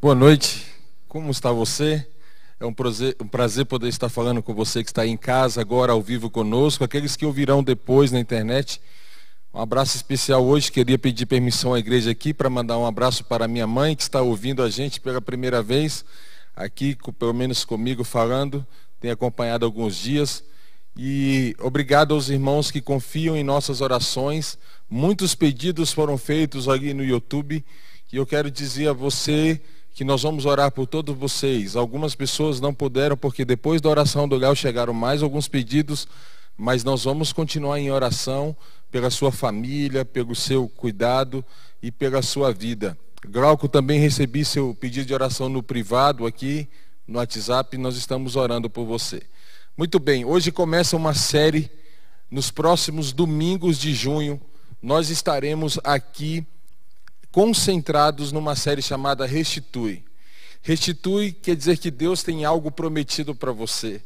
Boa noite, como está você? É um prazer, um prazer, poder estar falando com você que está aí em casa agora ao vivo conosco, aqueles que ouvirão depois na internet. Um abraço especial hoje, queria pedir permissão à igreja aqui para mandar um abraço para minha mãe que está ouvindo a gente pela primeira vez, aqui, pelo menos comigo falando, tem acompanhado alguns dias. E obrigado aos irmãos que confiam em nossas orações. Muitos pedidos foram feitos ali no YouTube. E eu quero dizer a você que nós vamos orar por todos vocês. Algumas pessoas não puderam, porque depois da oração do Léo chegaram mais alguns pedidos, mas nós vamos continuar em oração pela sua família, pelo seu cuidado e pela sua vida. Glauco, também recebi seu pedido de oração no privado aqui, no WhatsApp, nós estamos orando por você. Muito bem, hoje começa uma série. Nos próximos domingos de junho, nós estaremos aqui concentrados numa série chamada Restitui. Restitui quer dizer que Deus tem algo prometido para você.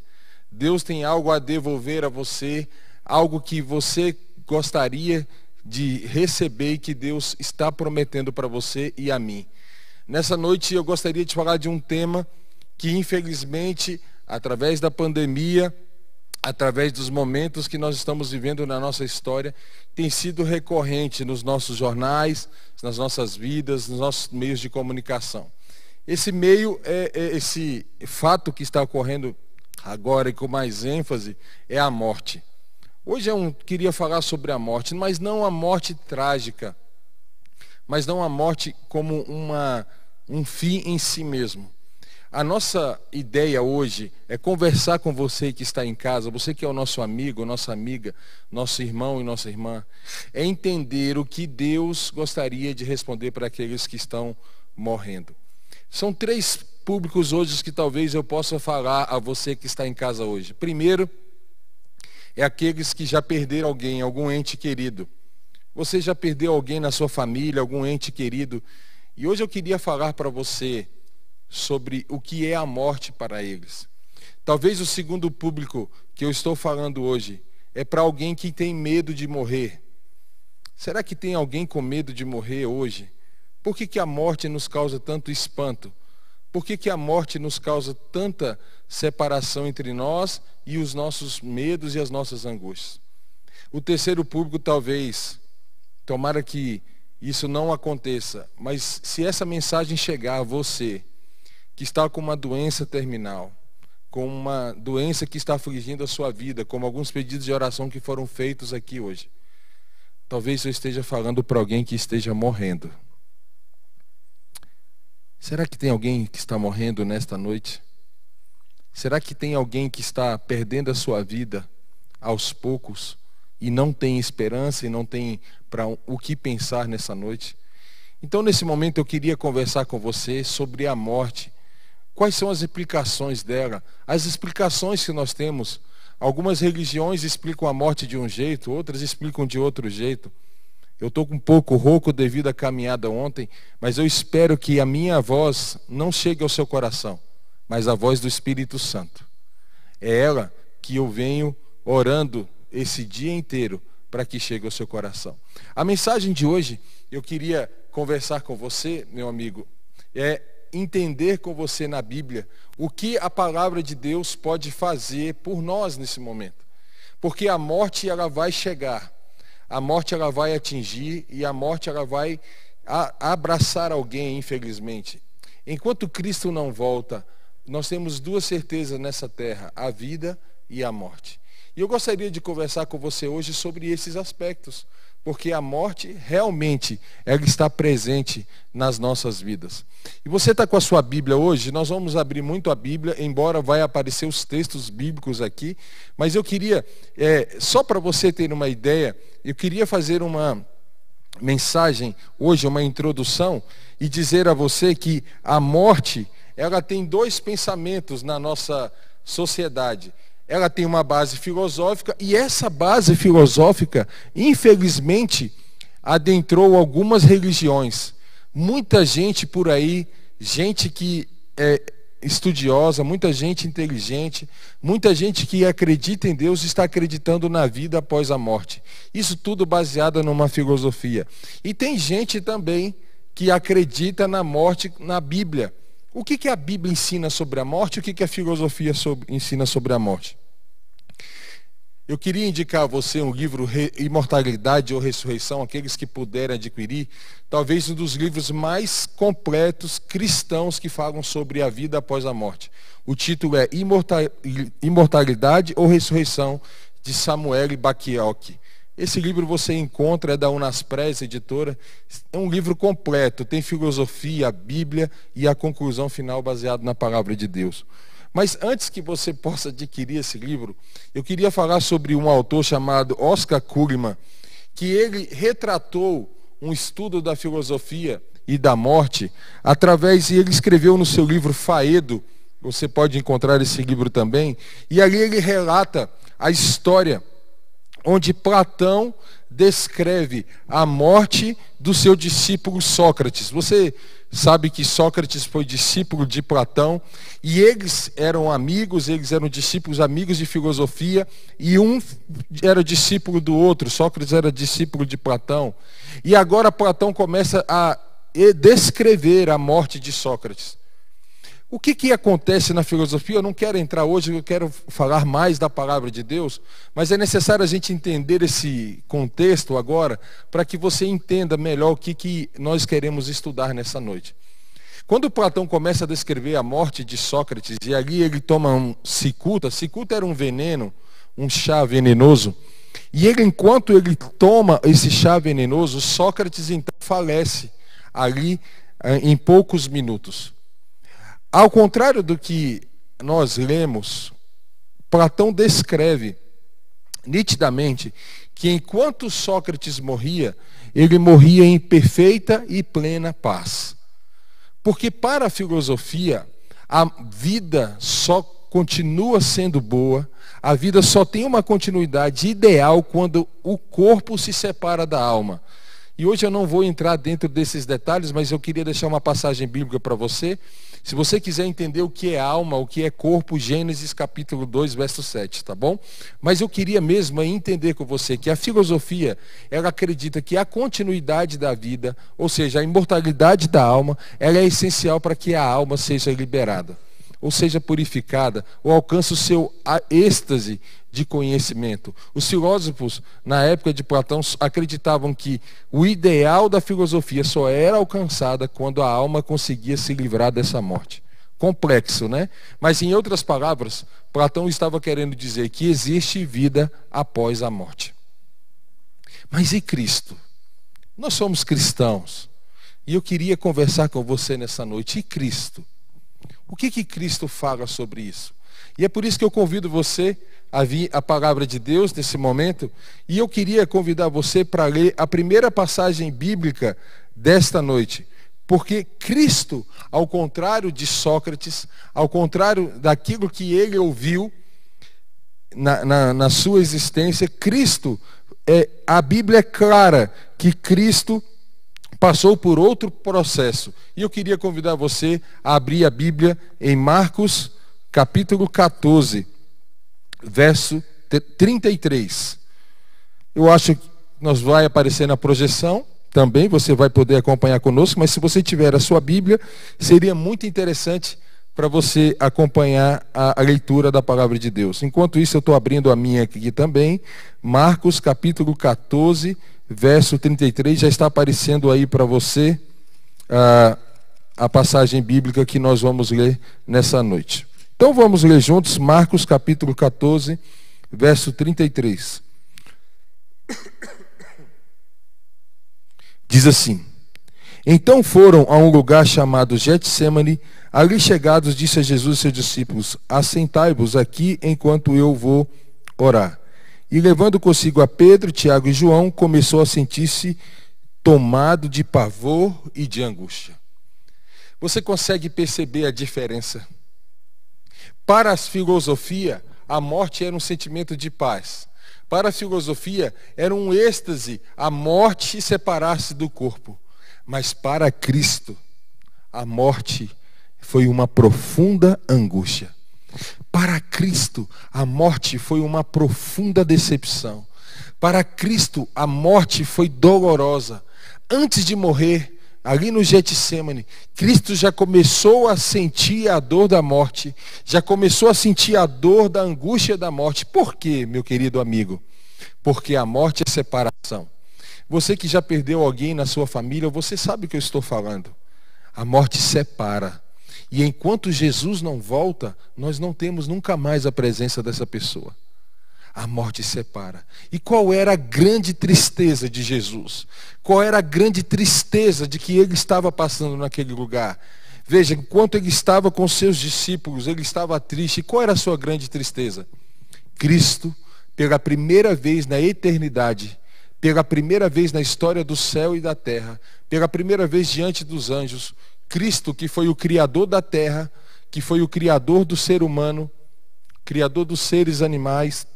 Deus tem algo a devolver a você, algo que você gostaria de receber e que Deus está prometendo para você e a mim. Nessa noite eu gostaria de falar de um tema que infelizmente através da pandemia, através dos momentos que nós estamos vivendo na nossa história, tem sido recorrente nos nossos jornais, nas nossas vidas, nos nossos meios de comunicação. Esse meio, é, é, esse fato que está ocorrendo agora e com mais ênfase, é a morte. Hoje eu queria falar sobre a morte, mas não a morte trágica, mas não a morte como uma, um fim em si mesmo. A nossa ideia hoje é conversar com você que está em casa, você que é o nosso amigo, nossa amiga, nosso irmão e nossa irmã, é entender o que Deus gostaria de responder para aqueles que estão morrendo. São três públicos hoje que talvez eu possa falar a você que está em casa hoje. Primeiro, é aqueles que já perderam alguém, algum ente querido. Você já perdeu alguém na sua família, algum ente querido. E hoje eu queria falar para você sobre o que é a morte para eles. Talvez o segundo público que eu estou falando hoje é para alguém que tem medo de morrer. Será que tem alguém com medo de morrer hoje? Por que, que a morte nos causa tanto espanto? Por que, que a morte nos causa tanta separação entre nós e os nossos medos e as nossas angústias? O terceiro público, talvez, tomara que isso não aconteça, mas se essa mensagem chegar a você, que está com uma doença terminal, com uma doença que está afligindo a sua vida, como alguns pedidos de oração que foram feitos aqui hoje. Talvez eu esteja falando para alguém que esteja morrendo. Será que tem alguém que está morrendo nesta noite? Será que tem alguém que está perdendo a sua vida aos poucos e não tem esperança e não tem para o que pensar nessa noite? Então, nesse momento, eu queria conversar com você sobre a morte Quais são as implicações dela? As explicações que nós temos. Algumas religiões explicam a morte de um jeito, outras explicam de outro jeito. Eu estou um pouco rouco devido à caminhada ontem, mas eu espero que a minha voz não chegue ao seu coração, mas a voz do Espírito Santo. É ela que eu venho orando esse dia inteiro para que chegue ao seu coração. A mensagem de hoje, eu queria conversar com você, meu amigo, é entender com você na Bíblia o que a palavra de Deus pode fazer por nós nesse momento. Porque a morte ela vai chegar. A morte ela vai atingir e a morte ela vai abraçar alguém, infelizmente. Enquanto Cristo não volta, nós temos duas certezas nessa terra, a vida e a morte. E eu gostaria de conversar com você hoje sobre esses aspectos porque a morte realmente ela está presente nas nossas vidas. E você está com a sua Bíblia hoje, nós vamos abrir muito a Bíblia, embora vai aparecer os textos bíblicos aqui, mas eu queria, é, só para você ter uma ideia, eu queria fazer uma mensagem hoje, uma introdução, e dizer a você que a morte, ela tem dois pensamentos na nossa sociedade ela tem uma base filosófica e essa base filosófica, infelizmente, adentrou algumas religiões. Muita gente por aí, gente que é estudiosa, muita gente inteligente, muita gente que acredita em Deus está acreditando na vida após a morte. Isso tudo baseado numa filosofia. E tem gente também que acredita na morte na Bíblia O que, que a Bíblia ensina sobre a morte o que, que a filosofia ensina sobre a morte? Eu queria indicar a você um livro Imortalidade ou Ressurreição, aqueles que puderem adquirir, talvez um dos livros mais completos cristãos que falam sobre a vida após a morte. O título é Imortalidade ou Ressurreição, de Samuel Bakioc. Esse livro você encontra, é da Unaspres, editora. É um livro completo, tem filosofia, a Bíblia e a conclusão final baseada na palavra de Deus. Mas antes que você possa adquirir esse livro, eu queria falar sobre um autor chamado Oscar Kuhlman, que ele retratou um estudo da filosofia e da morte através e ele escreveu no seu livro Faedo, você pode encontrar esse livro também, e ali ele relata a história onde Platão descreve a morte do seu discípulo Sócrates. Você sabe que Sócrates foi discípulo de Platão e eles eram amigos, eles eram discípulos amigos de filosofia e um era discípulo do outro. Sócrates era discípulo de Platão. E agora Platão começa a descrever a morte de Sócrates. O que, que acontece na filosofia? Eu não quero entrar hoje, eu quero falar mais da palavra de Deus, mas é necessário a gente entender esse contexto agora, para que você entenda melhor o que, que nós queremos estudar nessa noite. Quando Platão começa a descrever a morte de Sócrates, e ali ele toma um cicuta, cicuta era um veneno, um chá venenoso, e ele, enquanto ele toma esse chá venenoso, Sócrates então falece ali eh, em poucos minutos. Ao contrário do que nós lemos, Platão descreve nitidamente que enquanto Sócrates morria, ele morria em perfeita e plena paz. Porque para a filosofia, a vida só continua sendo boa, a vida só tem uma continuidade ideal quando o corpo se separa da alma. E hoje eu não vou entrar dentro desses detalhes, mas eu queria deixar uma passagem bíblica para você se você quiser entender o que é alma, o que é corpo, Gênesis capítulo 2, verso 7, tá bom? Mas eu queria mesmo entender com você que a filosofia, ela acredita que a continuidade da vida, ou seja, a imortalidade da alma, ela é essencial para que a alma seja liberada ou seja purificada, ou alcance o seu êxtase de conhecimento. Os filósofos, na época de Platão, acreditavam que o ideal da filosofia só era alcançada quando a alma conseguia se livrar dessa morte. Complexo, né? Mas, em outras palavras, Platão estava querendo dizer que existe vida após a morte. Mas e Cristo? Nós somos cristãos. E eu queria conversar com você nessa noite. E Cristo? O que, que Cristo fala sobre isso? E é por isso que eu convido você a vir a palavra de Deus nesse momento. E eu queria convidar você para ler a primeira passagem bíblica desta noite. Porque Cristo, ao contrário de Sócrates, ao contrário daquilo que ele ouviu na, na, na sua existência, Cristo, é, a Bíblia é clara que Cristo passou por outro processo. E eu queria convidar você a abrir a Bíblia em Marcos, capítulo 14, verso 33. Eu acho que nós vai aparecer na projeção também, você vai poder acompanhar conosco, mas se você tiver a sua Bíblia, seria muito interessante para você acompanhar a, a, leitura da palavra de Deus. Enquanto isso, eu estou abrindo a minha aqui também, Marcos capítulo 14, verso 33, já está aparecendo aí para você a, a passagem bíblica que nós vamos ler nessa noite. Então vamos ler juntos Marcos capítulo 14, verso 33. Diz assim: Então foram a um lugar chamado Getsemane, ali chegados, disse a Jesus e seus discípulos: Assentai-vos aqui enquanto eu vou orar. E levando consigo a Pedro, Tiago e João, começou a sentir-se tomado de pavor e de angústia. Você consegue perceber a diferença? Para a filosofia, a morte era um sentimento de paz. Para a filosofia, era um êxtase a morte separar-se do corpo. Mas para Cristo, a morte foi uma profunda angústia. Para Cristo, a morte foi uma profunda decepção. Para Cristo, a morte foi dolorosa. Antes de morrer, ali no Getsemane, Cristo já começou a sentir a dor da morte, já começou a sentir a dor da angústia da morte. Por quê, meu querido amigo? Porque a morte é separação. Você que já perdeu alguém na sua família, você sabe o que eu estou falando. A morte separa. E enquanto Jesus não volta, nós não temos nunca mais a presença dessa pessoa a morte separa. E qual era a grande tristeza de Jesus? Qual era a grande tristeza de que ele estava passando naquele lugar? Veja, enquanto ele estava com seus discípulos, ele estava triste. E qual era a sua grande tristeza? Cristo, pela primeira vez na eternidade, pela primeira vez na história do céu e da terra, pela primeira vez diante dos anjos, Cristo, que foi o criador da terra, que foi o criador do ser humano, criador dos seres animais,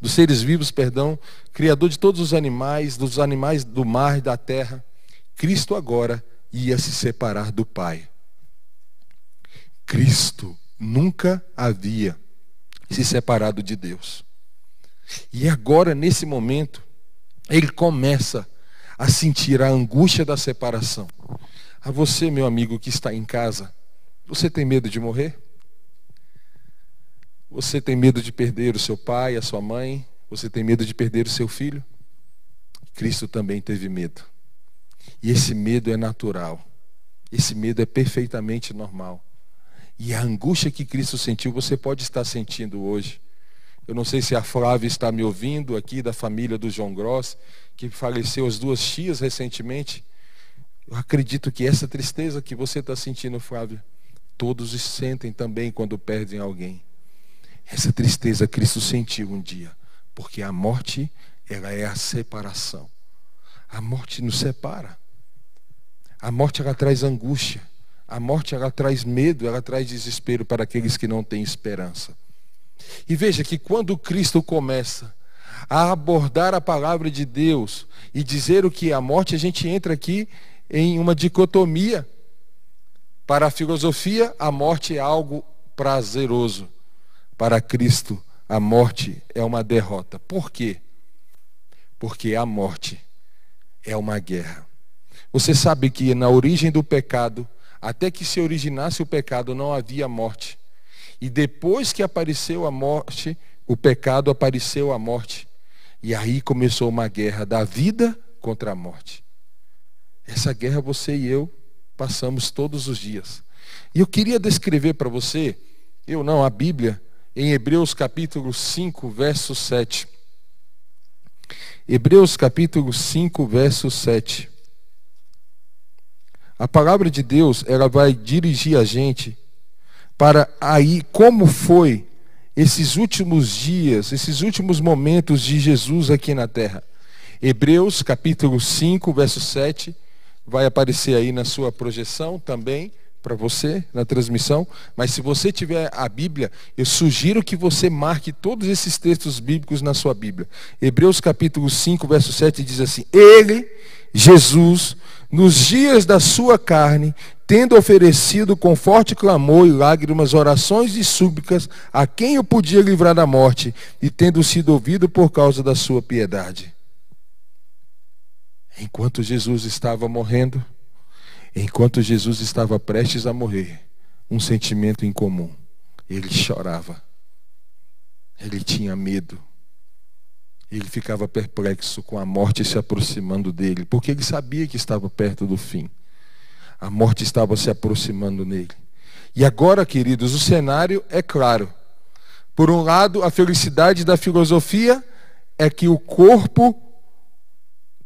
dos seres vivos, perdão, criador de todos os animais, dos animais do mar e da terra, Cristo agora ia se separar do Pai. Cristo nunca havia se separado de Deus. E agora, nesse momento, ele começa a sentir a angústia da separação. A você, meu amigo que está em casa, você tem medo de morrer? Você tem medo de perder o seu pai, a sua mãe? Você tem medo de perder o seu filho? Cristo também teve medo. E esse medo é natural. Esse medo é perfeitamente normal. E a angústia que Cristo sentiu, você pode estar sentindo hoje. Eu não sei se a Flávia está me ouvindo aqui, da família do João Gross, que faleceu as duas tias recentemente. Eu acredito que essa tristeza que você está sentindo, Flávia, todos sentem também quando perdem alguém. Essa tristeza Cristo sentiu um dia, porque a morte, ela é a separação. A morte nos separa. A morte ela traz angústia. A morte ela traz medo, ela traz desespero para aqueles que não têm esperança. E veja que quando Cristo começa a abordar a palavra de Deus e dizer o que é a morte, a gente entra aqui em uma dicotomia. Para a filosofia, a morte é algo prazeroso. Para Cristo, a morte é uma derrota. Por quê? Porque a morte é uma guerra. Você sabe que na origem do pecado, até que se originasse o pecado, não havia morte. E depois que apareceu a morte, o pecado apareceu a morte. E aí começou uma guerra da vida contra a morte. Essa guerra você e eu passamos todos os dias. E eu queria descrever para você, eu não, a Bíblia, em Hebreus capítulo 5, verso 7. Hebreus capítulo 5, verso 7. A palavra de Deus, ela vai dirigir a gente para aí como foi esses últimos dias, esses últimos momentos de Jesus aqui na terra. Hebreus capítulo 5, verso 7, vai aparecer aí na sua projeção também para você na transmissão, mas se você tiver a Bíblia, eu sugiro que você marque todos esses textos bíblicos na sua Bíblia. Hebreus capítulo 5, verso 7 diz assim: Ele, Jesus, nos dias da sua carne, tendo oferecido com forte clamor e lágrimas, orações e súplicas a quem o podia livrar da morte, e tendo sido ouvido por causa da sua piedade. Enquanto Jesus estava morrendo, Enquanto Jesus estava prestes a morrer, um sentimento incomum. Ele chorava. Ele tinha medo. Ele ficava perplexo com a morte se aproximando dele, porque ele sabia que estava perto do fim. A morte estava se aproximando nele. E agora, queridos, o cenário é claro. Por um lado, a felicidade da filosofia é que o corpo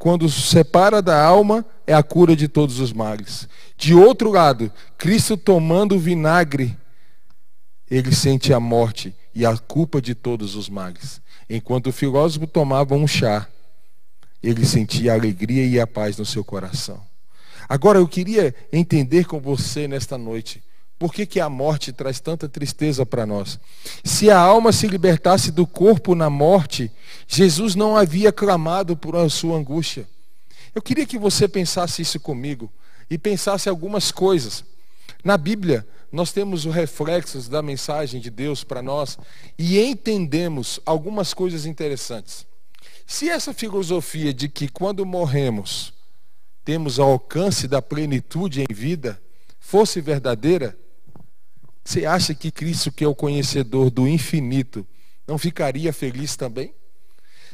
quando separa da alma, é a cura de todos os males. De outro lado, Cristo tomando o vinagre, ele sente a morte e a culpa de todos os males. Enquanto o filósofo tomava um chá, ele sentia a alegria e a paz no seu coração. Agora eu queria entender com você nesta noite por que, que a morte traz tanta tristeza para nós? Se a alma se libertasse do corpo na morte, Jesus não havia clamado por a sua angústia. Eu queria que você pensasse isso comigo e pensasse algumas coisas. Na Bíblia, nós temos os reflexos da mensagem de Deus para nós e entendemos algumas coisas interessantes. Se essa filosofia de que quando morremos, temos ao alcance da plenitude em vida fosse verdadeira, você acha que Cristo, que é o conhecedor do infinito, não ficaria feliz também?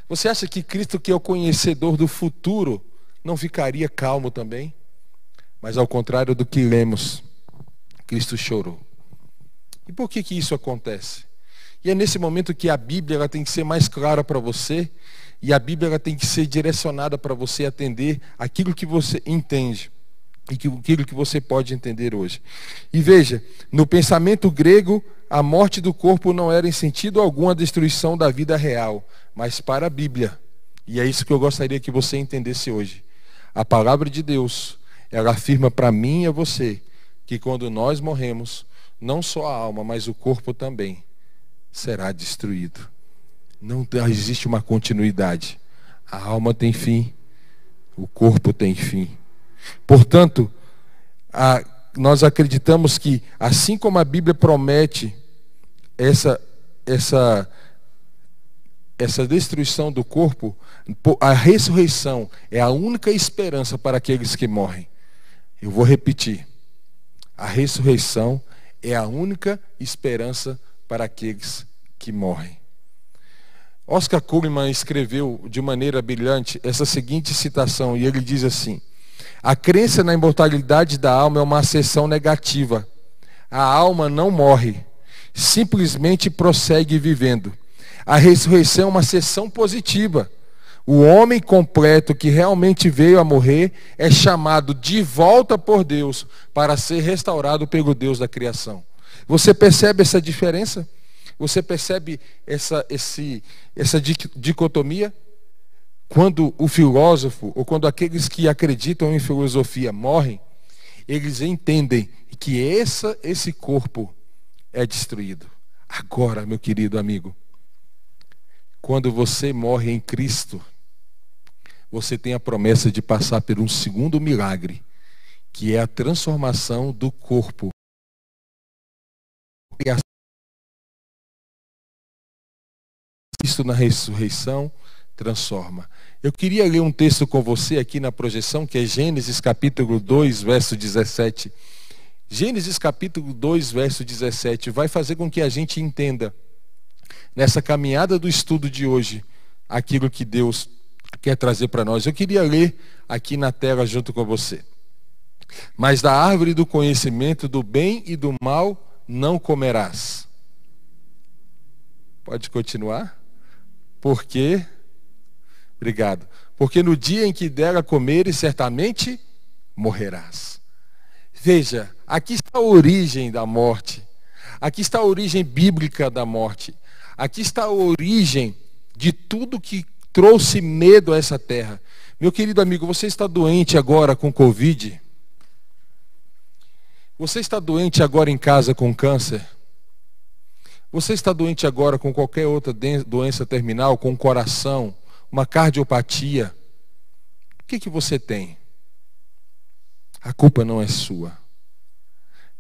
Você acha que Cristo, que é o conhecedor do futuro, não ficaria calmo também? Mas ao contrário do que lemos, Cristo chorou. E por que que isso acontece? E é nesse momento que a Bíblia ela tem que ser mais clara para você, e a Bíblia ela tem que ser direcionada para você atender aquilo que você entende e aquilo que você pode entender hoje. E veja, no pensamento grego, a morte do corpo não era em sentido algum a destruição da vida real, mas para a Bíblia. E é isso que eu gostaria que você entendesse hoje. A palavra de Deus, ela afirma para mim e a você que quando nós morremos, não só a alma, mas o corpo também será destruído. Não existe uma continuidade. A alma tem fim, o corpo tem fim. Portanto, a, nós acreditamos que, assim como a Bíblia promete essa, essa, essa destruição do corpo, a ressurreição é a única esperança para aqueles que morrem. Eu vou repetir. A ressurreição é a única esperança para aqueles que morrem. Oscar Kuhlman escreveu de maneira brilhante essa seguinte citação, e ele diz assim: A crença na imortalidade da alma é uma acessão negativa. A alma não morre, simplesmente prossegue vivendo. A ressurreição é uma acessão positiva. O homem completo que realmente veio a morrer é chamado de volta por Deus para ser restaurado pelo Deus da criação. Você percebe essa diferença? Você percebe essa, esse, essa dicotomia? Quando o filósofo, ou quando aqueles que acreditam em filosofia morrem, eles entendem que essa, esse corpo é destruído. Agora, meu querido amigo, quando você morre em Cristo, você tem a promessa de passar por um segundo milagre, que é a transformação do corpo Cristo na ressurreição transforma. Eu queria ler um texto com você aqui na projeção, que é Gênesis capítulo 2, verso 17. Gênesis capítulo 2, verso 17, vai fazer com que a gente entenda, nessa caminhada do estudo de hoje, aquilo que Deus quer trazer para nós. Eu queria ler aqui na tela junto com você. Mas da árvore do conhecimento do bem e do mal não comerás. Pode continuar? Porque, obrigado, porque no dia em que dela comeres, certamente morrerás. Veja, aqui está a origem da morte. Aqui está a origem bíblica da morte. Aqui está a origem de tudo que trouxe medo a essa terra. Meu querido amigo, você está doente agora com Covid? Você está doente agora em casa com câncer? Você está doente agora com qualquer outra doença terminal, com coração, uma cardiopatia? O que, que você tem? A culpa não é sua.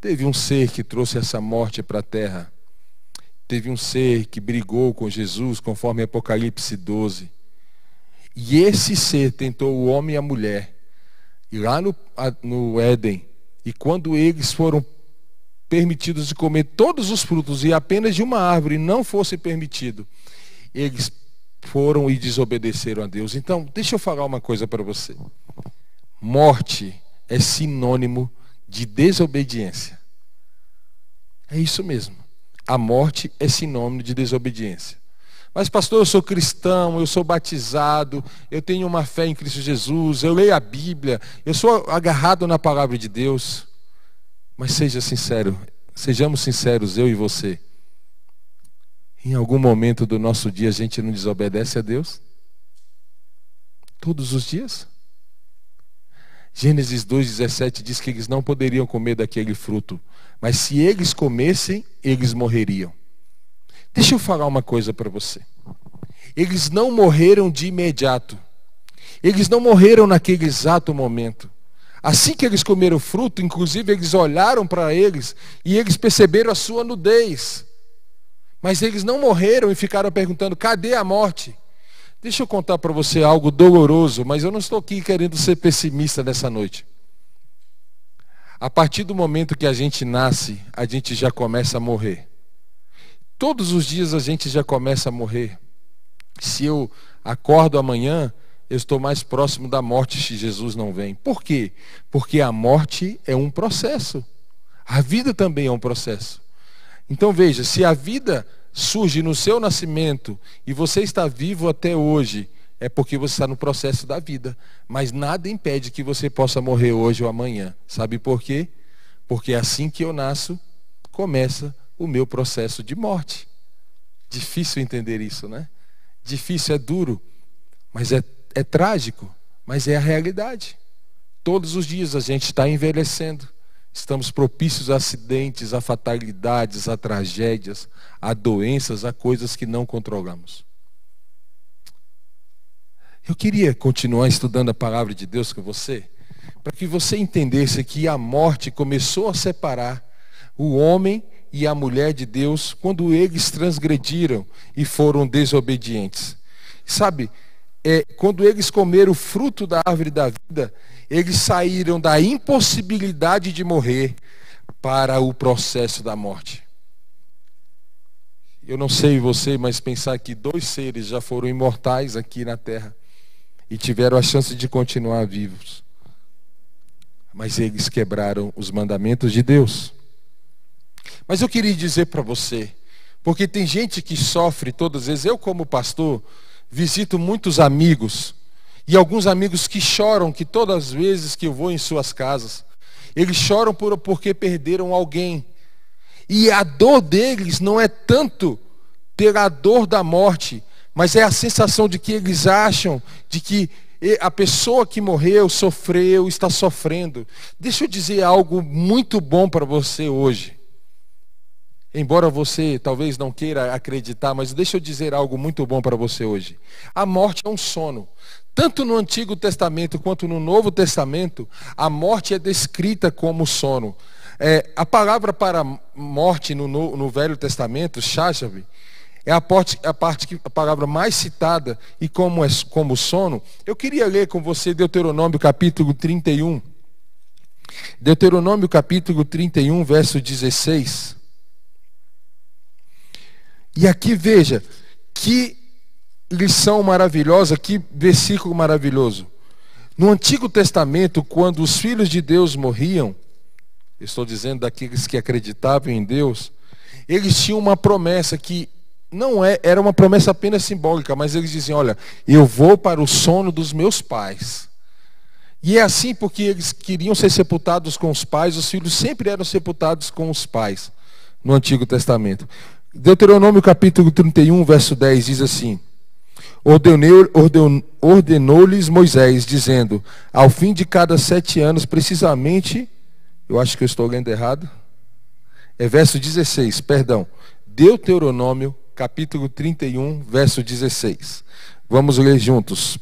Teve um ser que trouxe essa morte para a terra. Teve um ser que brigou com Jesus, conforme Apocalipse 12. E esse ser tentou o homem e a mulher. E lá no, no Éden, e quando eles foram permitidos de comer todos os frutos e apenas de uma árvore não fosse permitido, eles foram e desobedeceram a Deus. Então, deixa eu falar uma coisa para você. Morte é sinônimo de desobediência. É isso mesmo. A morte é sinônimo de desobediência. Mas, pastor, eu sou cristão, eu sou batizado, eu tenho uma fé em Cristo Jesus, eu leio a Bíblia, eu sou agarrado na palavra de Deus. Mas seja sincero, sejamos sinceros, eu e você. Em algum momento do nosso dia a gente não desobedece a Deus? Todos os dias? Gênesis 2,17 diz que eles não poderiam comer daquele fruto, mas se eles comessem, eles morreriam. Deixa eu falar uma coisa para você. Eles não morreram de imediato. Eles não morreram naquele exato momento. Assim que eles comeram o fruto, inclusive eles olharam para eles e eles perceberam a sua nudez. Mas eles não morreram e ficaram perguntando: cadê a morte? Deixa eu contar para você algo doloroso, mas eu não estou aqui querendo ser pessimista nessa noite. A partir do momento que a gente nasce, a gente já começa a morrer. Todos os dias a gente já começa a morrer. Se eu acordo amanhã, eu estou mais próximo da morte se Jesus não vem. Por quê? Porque a morte é um processo. A vida também é um processo. Então veja, se a vida surge no seu nascimento e você está vivo até hoje, é porque você está no processo da vida. Mas nada impede que você possa morrer hoje ou amanhã. Sabe por quê? Porque assim que eu nasço, começa o meu processo de morte. Difícil entender isso, né? Difícil, é duro, mas é, é trágico, mas é a realidade. Todos os dias a gente está envelhecendo. Estamos propícios a acidentes, a fatalidades, a tragédias, a doenças, a coisas que não controlamos. Eu queria continuar estudando a palavra de Deus com você, para que você entendesse que a morte começou a separar o homem e a mulher de Deus quando eles transgrediram e foram desobedientes. Sabe, é, quando eles comeram o fruto da árvore da vida, eles saíram da impossibilidade de morrer para o processo da morte. Eu não sei você, mas pensar que dois seres já foram imortais aqui na terra e tiveram a chance de continuar vivos. Mas eles quebraram os mandamentos de Deus. Mas eu queria dizer para você, porque tem gente que sofre todas as vezes, eu como pastor, visito muitos amigos, e alguns amigos que choram que todas as vezes que eu vou em suas casas, eles choram por, porque perderam alguém. E a dor deles não é tanto pela dor da morte, mas é a sensação de que eles acham de que a pessoa que morreu, sofreu, está sofrendo. Deixa eu dizer algo muito bom para você hoje. Embora você talvez não queira acreditar, mas deixa eu dizer algo muito bom para você hoje. A morte é um sono. Tanto no Antigo Testamento quanto no Novo Testamento, a morte é descrita como sono. É, a palavra para morte no, no, no Velho Testamento, Shashav, é a parte, a parte que, a palavra mais citada e como é como sono. Eu queria ler com você Deuteronômio capítulo 31. Deuteronômio capítulo 31, verso 16. E aqui veja, que lição maravilhosa, que versículo maravilhoso. No Antigo Testamento, quando os filhos de Deus morriam, estou dizendo daqueles que acreditavam em Deus, eles tinham uma promessa que não é, era uma promessa apenas simbólica, mas eles diziam: Olha, eu vou para o sono dos meus pais. E é assim porque eles queriam ser sepultados com os pais, os filhos sempre eram sepultados com os pais no Antigo Testamento. Deuteronômio capítulo 31, verso 10 diz assim: Ordenou-lhes Moisés, dizendo: Ao fim de cada sete anos, precisamente, eu acho que eu estou lendo errado, é verso 16, perdão. Deuteronômio capítulo 31, verso 16. Vamos ler juntos.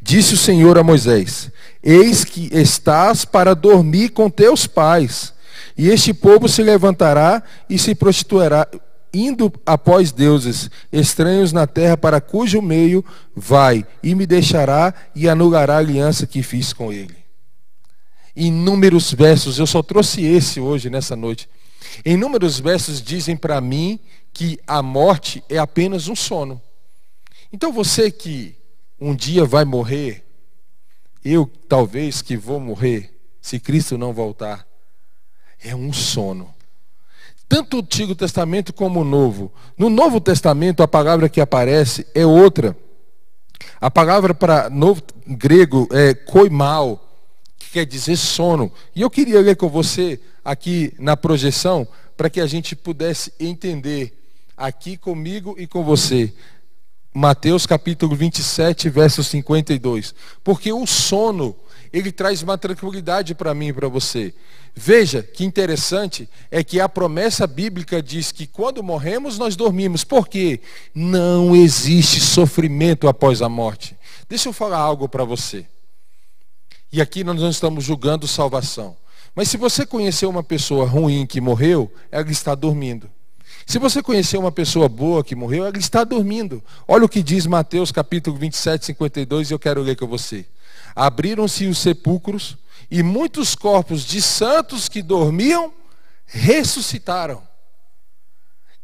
Disse o Senhor a Moisés: Eis que estás para dormir com teus pais e este povo se levantará e se prostituirá, indo após deuses estranhos na terra, para cujo meio vai, e me deixará e anulará a aliança que fiz com ele. Inúmeros versos, eu só trouxe esse hoje, nessa noite. Inúmeros versos dizem para mim que a morte é apenas um sono. Então você que um dia vai morrer, eu talvez que vou morrer, se Cristo não voltar, é um sono. Tanto o Antigo Testamento como o Novo. No Novo Testamento, a palavra que aparece é outra. A palavra para novo grego é koimal, que quer dizer sono. E eu queria ler com você aqui na projeção, para que a gente pudesse entender aqui comigo e com você. Mateus capítulo 27, verso 52. Porque o sono, ele traz uma tranquilidade para mim e para você. Veja que interessante é que a promessa bíblica diz que quando morremos nós dormimos. Por quê? Não existe sofrimento após a morte. Deixa eu falar algo para você. E aqui nós não estamos julgando salvação. Mas se você conheceu uma pessoa ruim que morreu, ela está dormindo. Se você conhecer uma pessoa boa que morreu, ela está dormindo. Olha o que diz Mateus capítulo 27, 52, e eu quero ler com você. Abriram-se os sepulcros e muitos corpos de santos que dormiam ressuscitaram.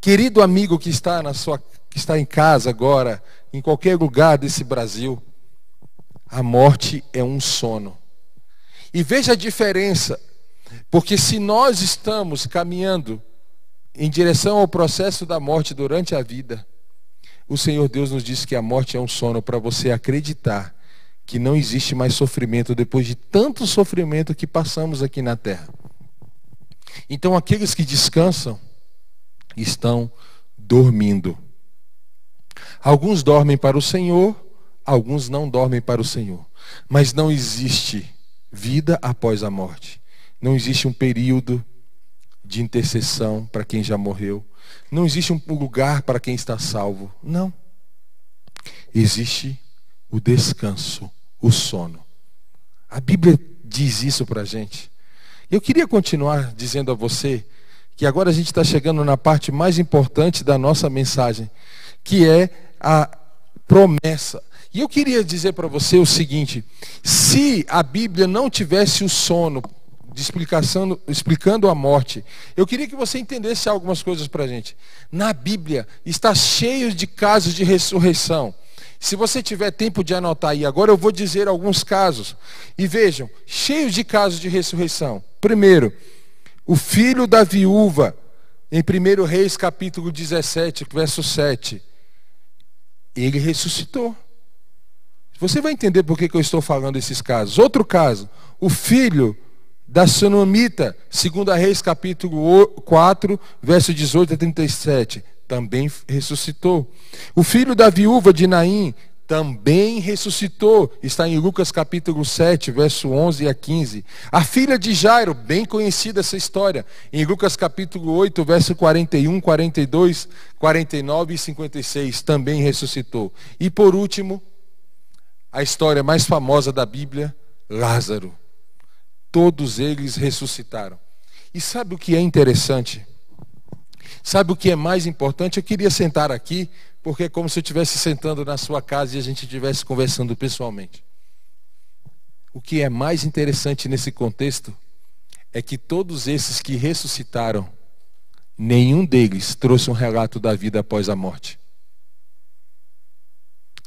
Querido amigo que está na sua que está em casa agora, em qualquer lugar desse Brasil, a morte é um sono. E veja a diferença, porque se nós estamos caminhando em direção ao processo da morte durante a vida, o Senhor Deus nos diz que a morte é um sono para você acreditar que não existe mais sofrimento depois de tanto sofrimento que passamos aqui na terra. Então aqueles que descansam estão dormindo. Alguns dormem para o Senhor, alguns não dormem para o Senhor. Mas não existe vida após a morte. Não existe um período de intercessão para quem já morreu. Não existe um lugar para quem está salvo. Não. Existe o descanso, o sono. A Bíblia diz isso para a gente. Eu queria continuar dizendo a você que agora a gente está chegando na parte mais importante da nossa mensagem, que é a promessa. E eu queria dizer para você o seguinte: se a Bíblia não tivesse o sono de explicação, explicando a morte, eu queria que você entendesse algumas coisas para a gente. Na Bíblia está cheio de casos de ressurreição. Se você tiver tempo de anotar aí, agora eu vou dizer alguns casos. E vejam, cheios de casos de ressurreição. Primeiro, o filho da viúva, em 1 Reis capítulo 17, verso 7 ele ressuscitou. Você vai entender por que, eu estou falando esses casos. Outro caso, o filho da Sunamita, 2 Reis capítulo 4, verso 18 a 37, também ressuscitou. O filho da viúva de Naim também ressuscitou. Está em Lucas capítulo 7, verso 11 a 15. A filha de Jairo, bem conhecida essa história, em Lucas capítulo 8, verso 41, 42, 49 e 56, também ressuscitou. E por último, a história mais famosa da Bíblia, Lázaro. Todos eles ressuscitaram. E sabe o que é interessante? Sabe o que é mais importante? Eu queria sentar aqui porque é como se eu estivesse sentando na sua casa e a gente estivesse conversando pessoalmente. O que é mais interessante nesse contexto é que todos esses que ressuscitaram, nenhum deles trouxe um relato da vida após a morte.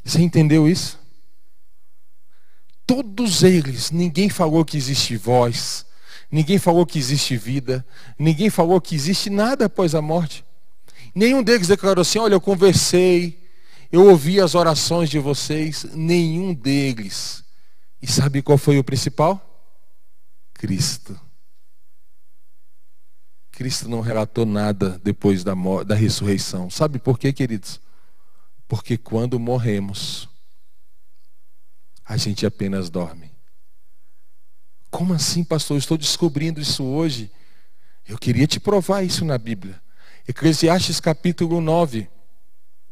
Você entendeu isso? Todos eles, ninguém falou que existe voz, ninguém falou que existe vida, ninguém falou que existe nada após a morte. Nenhum deles declarou assim: Olha, eu conversei, eu ouvi as orações de vocês. Nenhum deles. E sabe qual foi o principal? Cristo. Cristo não relatou nada depois da, da ressurreição. Sabe por quê, queridos? Porque quando morremos, a gente apenas dorme. Como assim, pastor? Eu estou descobrindo isso hoje. Eu queria te provar isso na Bíblia. Eclesiastes capítulo 9.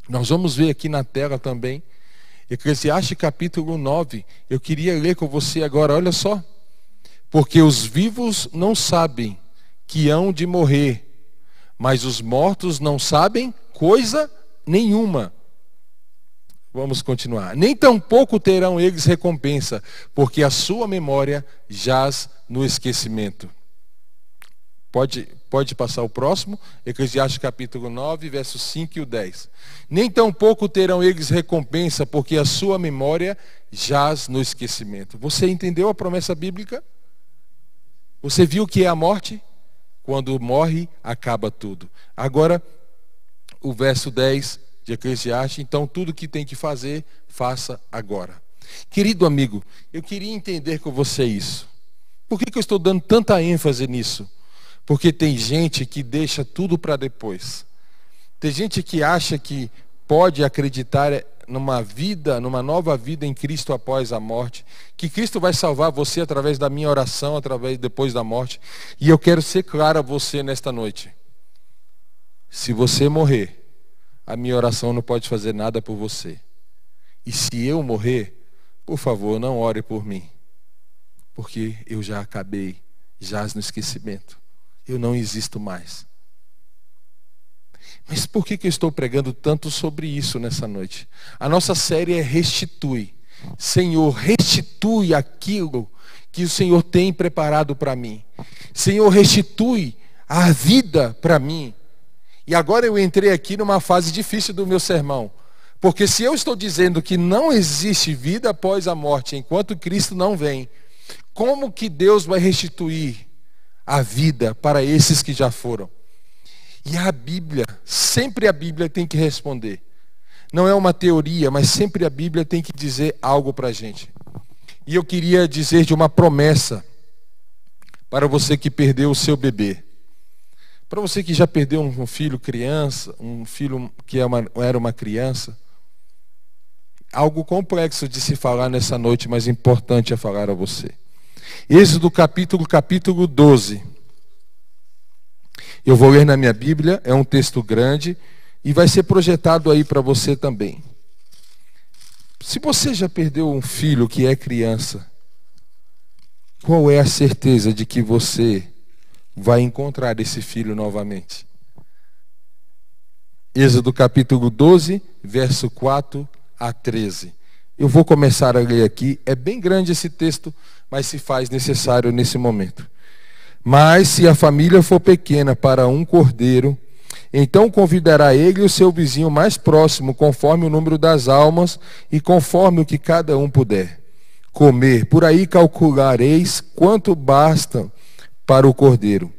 Nós vamos ver aqui na tela também. Eclesiastes capítulo 9. Eu queria ler com você agora, olha só. Porque os vivos não sabem que hão de morrer, mas os mortos não sabem coisa nenhuma. Vamos continuar. Nem tampouco terão eles recompensa, porque a sua memória jaz no esquecimento. Pode, pode passar o próximo, Eclesiastes capítulo 9, versos 5 e o 10. Nem tampouco terão eles recompensa, porque a sua memória jaz no esquecimento. Você entendeu a promessa bíblica? Você viu o que é a morte? Quando morre, acaba tudo. Agora, o verso 10 de Eclesiastes, então tudo que tem que fazer, faça agora. Querido amigo, eu queria entender com você isso. Por que, que eu estou dando tanta ênfase nisso? Porque tem gente que deixa tudo para depois. Tem gente que acha que pode acreditar numa vida, numa nova vida em Cristo após a morte, que Cristo vai salvar você através da minha oração, através depois da morte. E eu quero ser claro a você nesta noite. Se você morrer, a minha oração não pode fazer nada por você. E se eu morrer, por favor, não ore por mim. Porque eu já acabei, jaz no esquecimento eu não existo mais. Mas por que, que eu estou pregando tanto sobre isso nessa noite? A nossa série é Restitui. Senhor, restitui aquilo que o Senhor tem preparado para mim. Senhor, restitui a vida para mim. E agora eu entrei aqui numa fase difícil do meu sermão. Porque se eu estou dizendo que não existe vida após a morte enquanto Cristo não vem, como que Deus vai restituir a vida para esses que já foram? E a Bíblia, sempre a Bíblia tem que responder. Não é uma teoria, mas sempre a Bíblia tem que dizer algo para a gente. E eu queria dizer de uma promessa para você que perdeu o seu bebê. Para você que já perdeu um filho criança, um filho que é era uma criança, algo complexo de se falar nessa noite, mas importante a falar a você. Êxodo capítulo, capítulo 12. Eu vou ler na minha Bíblia, é um texto grande e vai ser projetado aí para você também. Se você já perdeu um filho que é criança, qual é a certeza de que você vai encontrar esse filho novamente? Êxodo capítulo 12, verso 4 a 13. Eu vou começar a ler aqui. É bem grande esse texto, mas se faz necessário nesse momento. Mas se a família for pequena para um cordeiro, então convidará ele o seu vizinho mais próximo, conforme o número das almas e conforme o que cada um puder comer. Por aí calculareis quanto basta para o cordeiro.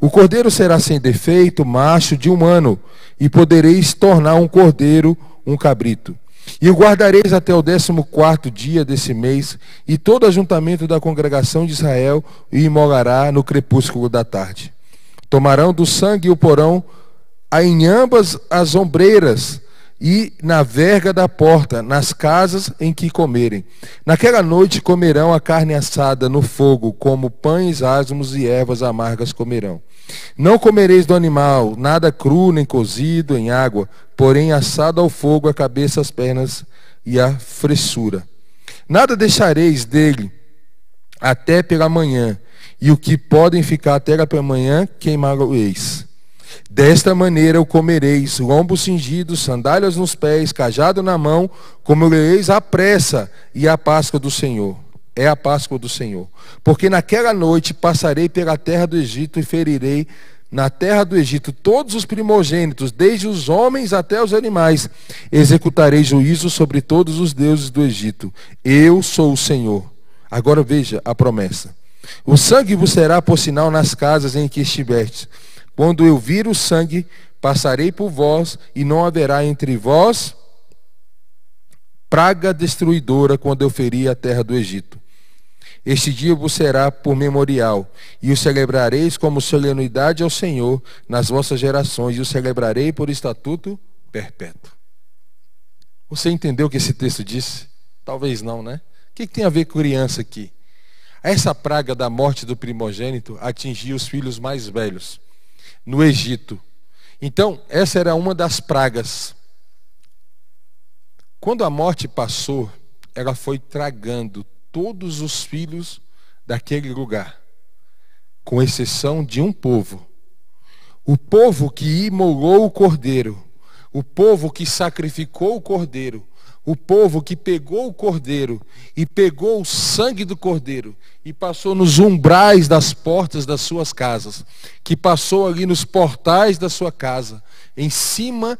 O cordeiro será sem defeito, macho de um ano, e podereis tornar um cordeiro um cabrito. E o guardareis até o décimo quarto dia desse mês, e todo ajuntamento da congregação de Israel o imolará no crepúsculo da tarde. Tomarão do sangue o porão em ambas as ombreiras e na verga da porta, nas casas em que comerem. Naquela noite comerão a carne assada no fogo, como pães asmos e ervas amargas comerão. Não comereis do animal nada cru nem cozido em água, porém assado ao fogo a cabeça, as pernas e a fressura. Nada deixareis dele até pela manhã, e o que podem ficar até pela manhã queimá-lo-eis. Desta maneira o comereis, lombos cingidos, sandálias nos pés, cajado na mão, comereis a pressa e a Páscoa do Senhor. É a Páscoa do Senhor. Porque naquela noite passarei pela terra do Egito e ferirei na terra do Egito todos os primogênitos, desde os homens até os animais. Executarei juízo sobre todos os deuses do Egito. Eu sou o Senhor. Agora veja a promessa. O sangue vos será por sinal nas casas em que estiverdes. Quando eu vir o sangue, passarei por vós, e não haverá entre vós praga destruidora quando eu ferir a terra do Egito. Este dia vos será por memorial, e o celebrareis como solenidade ao Senhor nas vossas gerações, e o celebrarei por estatuto perpétuo. Você entendeu o que esse texto disse? Talvez não, né? O que tem a ver com criança aqui? Essa praga da morte do primogênito atingia os filhos mais velhos no Egito. Então, essa era uma das pragas. Quando a morte passou, ela foi tragando todos os filhos daquele lugar, com exceção de um povo. O povo que imolou o cordeiro, o povo que sacrificou o cordeiro, o povo que pegou o cordeiro e pegou o sangue do cordeiro e passou nos umbrais das portas das suas casas, que passou ali nos portais da sua casa, em cima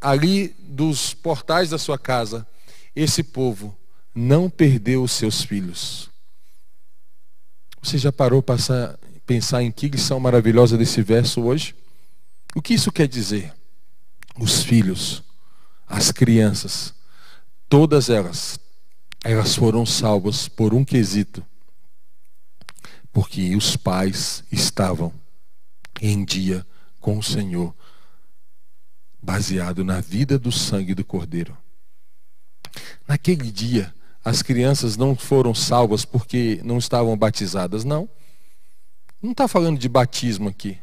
ali dos portais da sua casa, esse povo não perdeu os seus filhos. Você já parou para pensar em que lição maravilhosa desse verso hoje? O que isso quer dizer? Os filhos, as crianças, Todas elas, elas foram salvas por um quesito. Porque os pais estavam em dia com o Senhor, baseado na vida do sangue do Cordeiro. Naquele dia, as crianças não foram salvas porque não estavam batizadas, não. Não está falando de batismo aqui.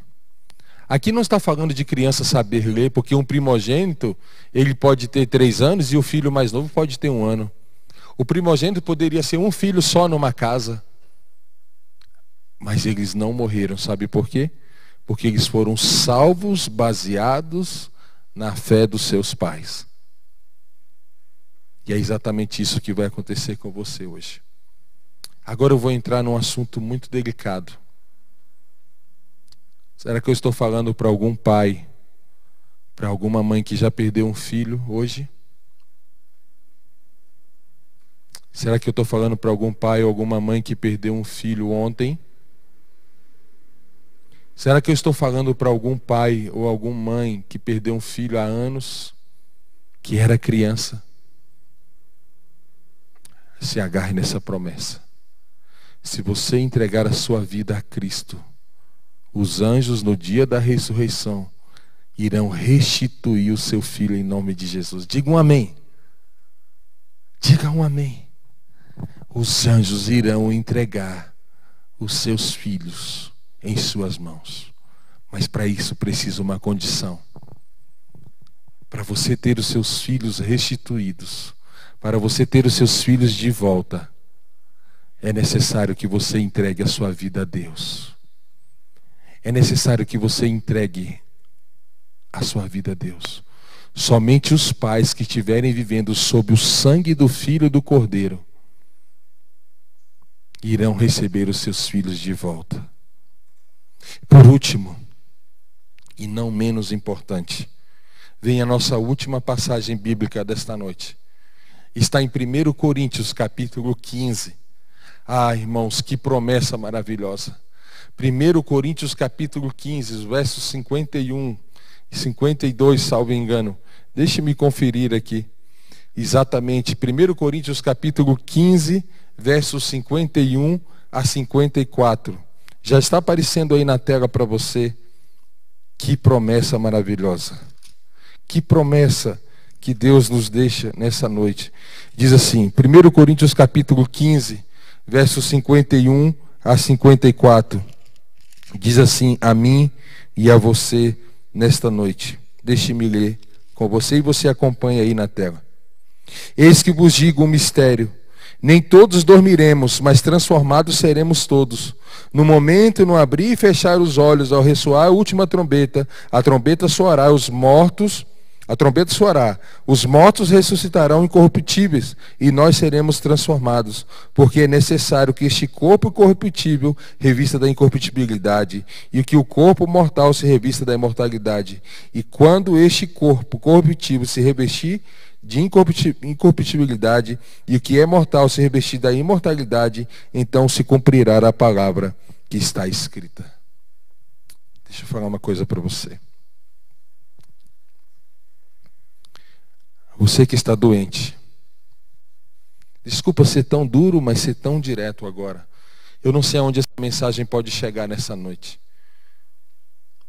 Aqui não está falando de criança saber ler, porque um primogênito, ele pode ter três anos e o filho mais novo pode ter um ano. O primogênito poderia ser um filho só numa casa. Mas eles não morreram, sabe por quê? Porque eles foram salvos baseados na fé dos seus pais. E é exatamente isso que vai acontecer com você hoje. Agora eu vou entrar num assunto muito delicado. Será que eu estou falando para algum pai, para alguma mãe que já perdeu um filho hoje? Será que eu estou falando para algum pai ou alguma mãe que perdeu um filho ontem? Será que eu estou falando para algum pai ou alguma mãe que perdeu um filho há anos, que era criança? Se agarre nessa promessa. Se você entregar a sua vida a Cristo, os anjos no dia da ressurreição irão restituir o seu filho em nome de Jesus. Diga um amém. Diga um amém. Os anjos irão entregar os seus filhos em suas mãos. Mas para isso precisa uma condição. Para você ter os seus filhos restituídos, para você ter os seus filhos de volta, é necessário que você entregue a sua vida a Deus. É necessário que você entregue a sua vida a Deus. Somente os pais que estiverem vivendo sob o sangue do Filho do Cordeiro irão receber os seus filhos de volta. Por último, e não menos importante, vem a nossa última passagem bíblica desta noite. Está em 1 Coríntios, capítulo 15. Ah, irmãos, que promessa maravilhosa. 1 Coríntios, capítulo 15, versos 51 e 52, salvo engano. Deixe-me conferir aqui. Exatamente, 1 Coríntios, capítulo 15, versos 51 a 54. Já está aparecendo aí na tela para você. Que promessa maravilhosa. Que promessa que Deus nos deixa nessa noite. Diz assim, 1 Coríntios capítulo 15, versos 51 a 54. Diz assim a mim e a você nesta noite. Deixe-me ler com você e você acompanha aí na tela. Eis que vos digo um mistério. Nem todos dormiremos, mas transformados seremos todos. No momento, no abrir e fechar os olhos, ao ressoar a última trombeta, a trombeta soará, os mortos, a trombeta soará, os mortos ressuscitarão incorruptíveis, e nós seremos transformados, porque é necessário que este corpo corruptível revista da incorruptibilidade, e que o corpo mortal se revista da imortalidade. E quando este corpo corruptível se revestir de incorruptibilidade, e o que é mortal se revestir da imortalidade, então se cumprirá a palavra que está escrita. Deixa eu falar uma coisa para você. Você que está doente. Desculpa ser tão duro, mas ser tão direto agora. Eu não sei aonde essa mensagem pode chegar nessa noite.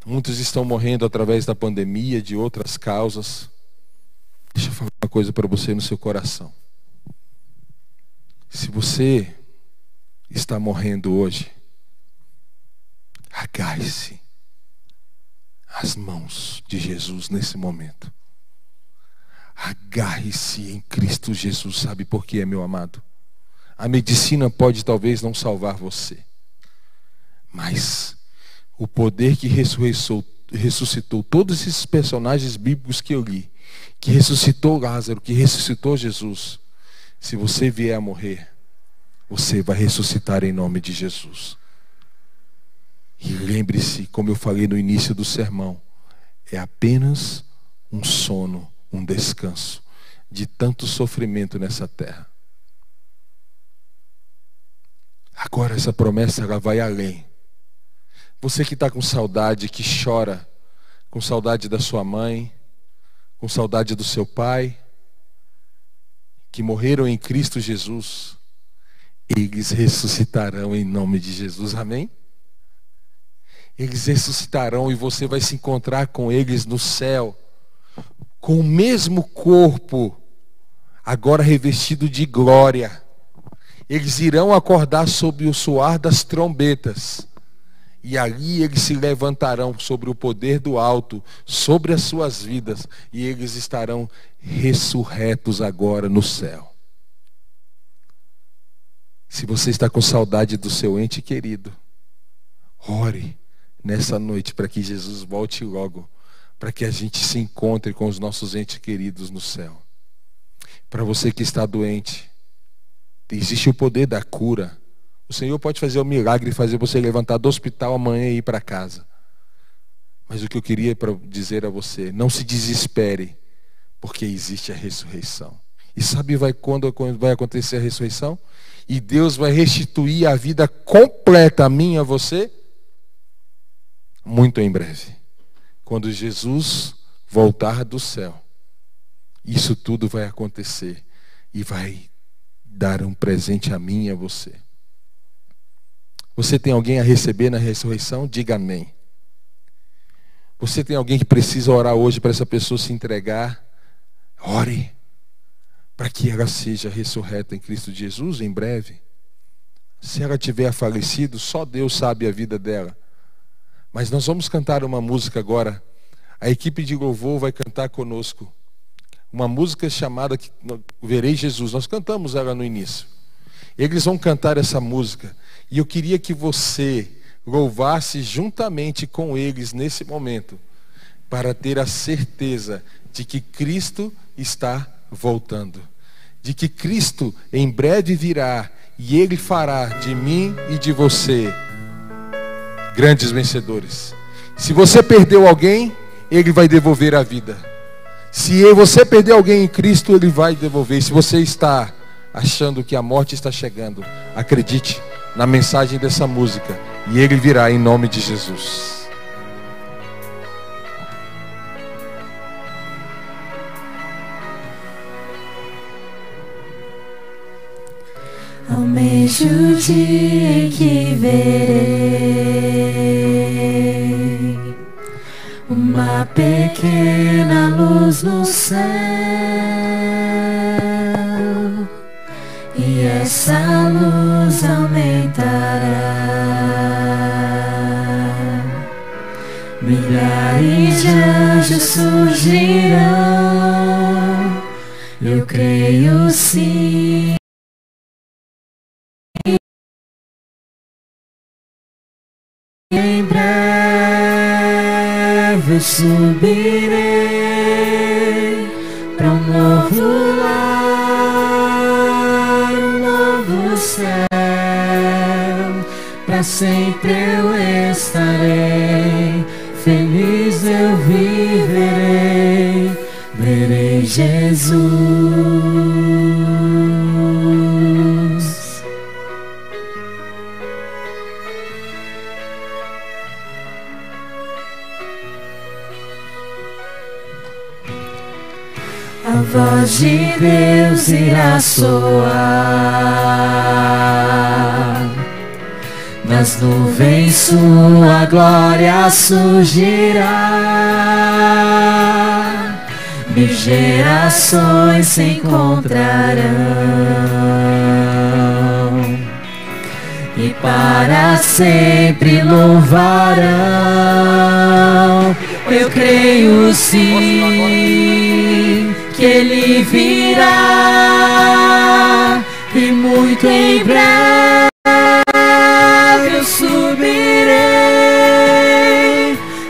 Muitos estão morrendo através da pandemia, de outras causas. Deixa eu falar uma coisa para você no seu coração. Se você está morrendo hoje, agarre-se às mãos de Jesus nesse momento. Agarre-se em Cristo Jesus. Sabe por quê, meu amado? A medicina pode talvez não salvar você, mas o poder que ressuscitou, todos esses personagens bíblicos que eu li que ressuscitou Lázaro, que ressuscitou Jesus, se você vier a morrer, você vai ressuscitar em nome de Jesus. E lembre-se, como eu falei no início do sermão, é apenas um sono, um descanso de tanto sofrimento nessa terra. Agora essa promessa ela vai além. Você que está com saudade, que chora, com saudade da sua mãe, com saudade do seu pai, que morreram em Cristo Jesus, eles ressuscitarão em nome de Jesus, amém? Eles ressuscitarão e você vai se encontrar com eles no céu, com o mesmo corpo, agora revestido de glória. Eles irão acordar sob o soar das trombetas e ali eles se levantarão sobre o poder do alto, sobre as suas vidas, e eles estarão ressurretos agora no céu. Se você está com saudade do seu ente querido, ore nessa noite para que Jesus volte logo, para que a gente se encontre com os nossos entes queridos no céu. Para você que está doente, existe o poder da cura. O Senhor pode fazer o milagre e fazer você levantar do hospital amanhã e ir para casa. Mas o que eu queria dizer a você, não se desespere, porque existe a ressurreição. E sabe vai quando vai acontecer a ressurreição? E Deus vai restituir a vida completa a mim e a você muito em breve. Quando Jesus voltar do céu, isso tudo vai acontecer e vai dar um presente a mim e a você. Você tem alguém a receber na ressurreição? Diga amém. Você tem alguém que precisa orar hoje para essa pessoa se entregar? Ore para que ela seja ressurreta em Cristo Jesus em breve. Se ela tiver falecido, só Deus sabe a vida dela. Mas nós vamos cantar uma música agora. A equipe de louvor vai cantar conosco. Uma música chamada Verei Jesus. Nós cantamos ela no início. Eles vão cantar essa música. E eu queria que você louvasse juntamente com eles nesse momento, para ter a certeza de que Cristo está voltando. De que Cristo em breve virá e Ele fará de mim e de você grandes vencedores. Se você perdeu alguém, Ele vai devolver a vida. Se você perdeu alguém em Cristo, Ele vai devolver. Se você está achando que a morte está chegando, acredite na mensagem dessa música e Ele virá em nome de Jesus. Almejo o dia em que verei uma pequena luz no céu e essa luz aumentará. Milhares de anjos surgirão, eu creio sim. Em breve eu subirei para um novo lar, um novo céu. Para sempre eu estarei, feliz eu viverei, verei Jesus. Voz de Deus irá soar. Nas nuvens sua glória surgirá. Mil gerações se encontrarão. E para sempre louvarão. Eu creio sim que ele virá e muito em breve eu subirei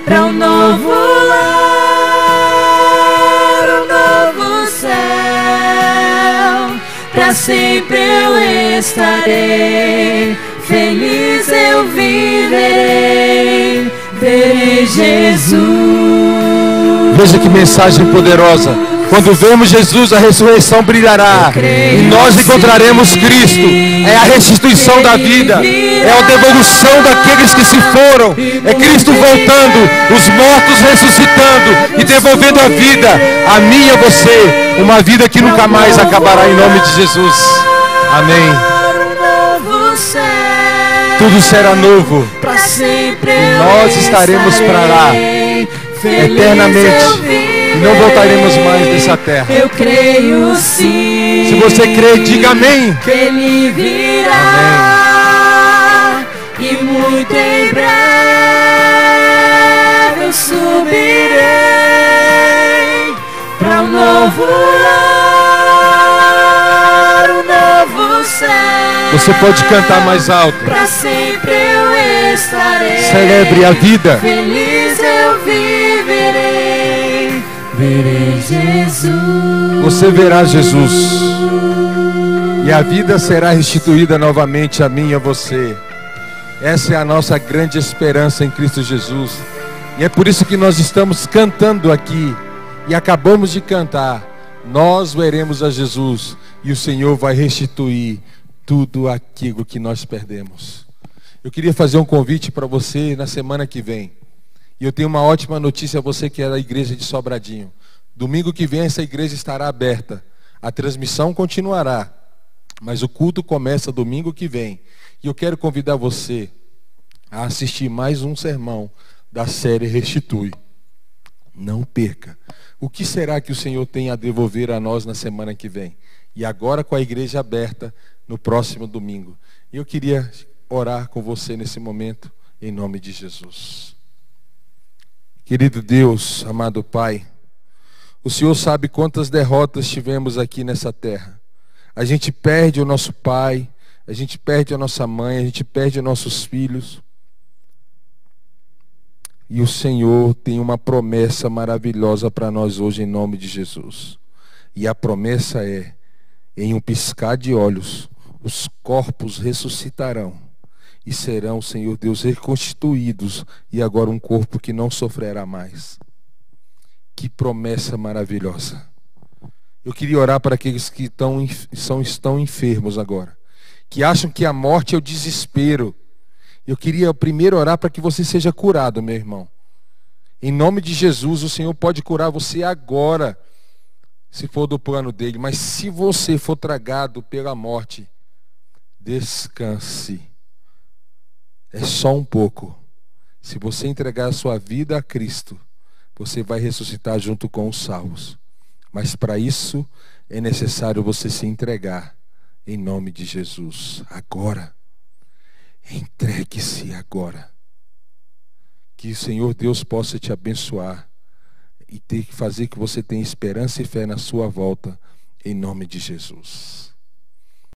para um novo lar, um novo céu. Para sempre eu estarei, feliz eu viverei, verei Jesus. Veja que mensagem poderosa. Quando vemos Jesus, a ressurreição brilhará. E nós encontraremos Cristo. É a restituição da vida. É a devolução daqueles que se foram. É Cristo voltando. Os mortos ressuscitando. E devolvendo a vida. A mim e a você. Uma vida que nunca mais acabará em nome de Jesus. Amém. Tudo será novo. E nós estaremos para lá. Eternamente e não voltaremos mais dessa terra. Eu creio sim. Se você crê, diga amém. Que ele virá. Amém. E muito em breve eu subirei para um novo lar, um novo céu. Você pode cantar mais alto. Para sempre eu estarei. Celebre a vida. Feliz eu viverei Você verá Jesus. E a vida será restituída novamente a mim e a você. Essa é a nossa grande esperança em Cristo Jesus. E é por isso que nós estamos cantando aqui. E acabamos de cantar. Nós veremos a Jesus. E o Senhor vai restituir tudo aquilo que nós perdemos. Eu queria fazer um convite para você na semana que vem. E eu tenho uma ótima notícia a você que é da igreja de Sobradinho. Domingo que vem essa igreja estará aberta. A transmissão continuará. Mas o culto começa domingo que vem. E eu quero convidar você a assistir mais um sermão da série Restitui. Não perca. O que será que o Senhor tem a devolver a nós na semana que vem? E agora com a igreja aberta no próximo domingo. Eu queria orar com você nesse momento, em nome de Jesus. Querido Deus, amado Pai, o Senhor sabe quantas derrotas tivemos aqui nessa terra. A gente perde o nosso pai, a gente perde a nossa mãe, a gente perde nossos filhos. E o Senhor tem uma promessa maravilhosa para nós hoje, em nome de Jesus. E a promessa é: em um piscar de olhos, os corpos ressuscitarão e serão, Senhor Deus, reconstituídos e agora um corpo que não sofrerá mais. Que promessa maravilhosa. Eu queria orar para aqueles que estão, são, estão enfermos agora, que acham que a morte é o desespero. Eu queria primeiro orar para que você seja curado, meu irmão. Em nome de Jesus, o Senhor pode curar você agora, se for do plano dele. Mas se você for tragado pela morte, descanse. É só um pouco. Se você entregar a sua vida a Cristo, você vai ressuscitar junto com os salvos. Mas para isso é necessário você se entregar em nome de Jesus agora. Entregue-se agora. Que o Senhor Deus possa te abençoar e ter que fazer que você tenha esperança e fé na sua volta em nome de Jesus.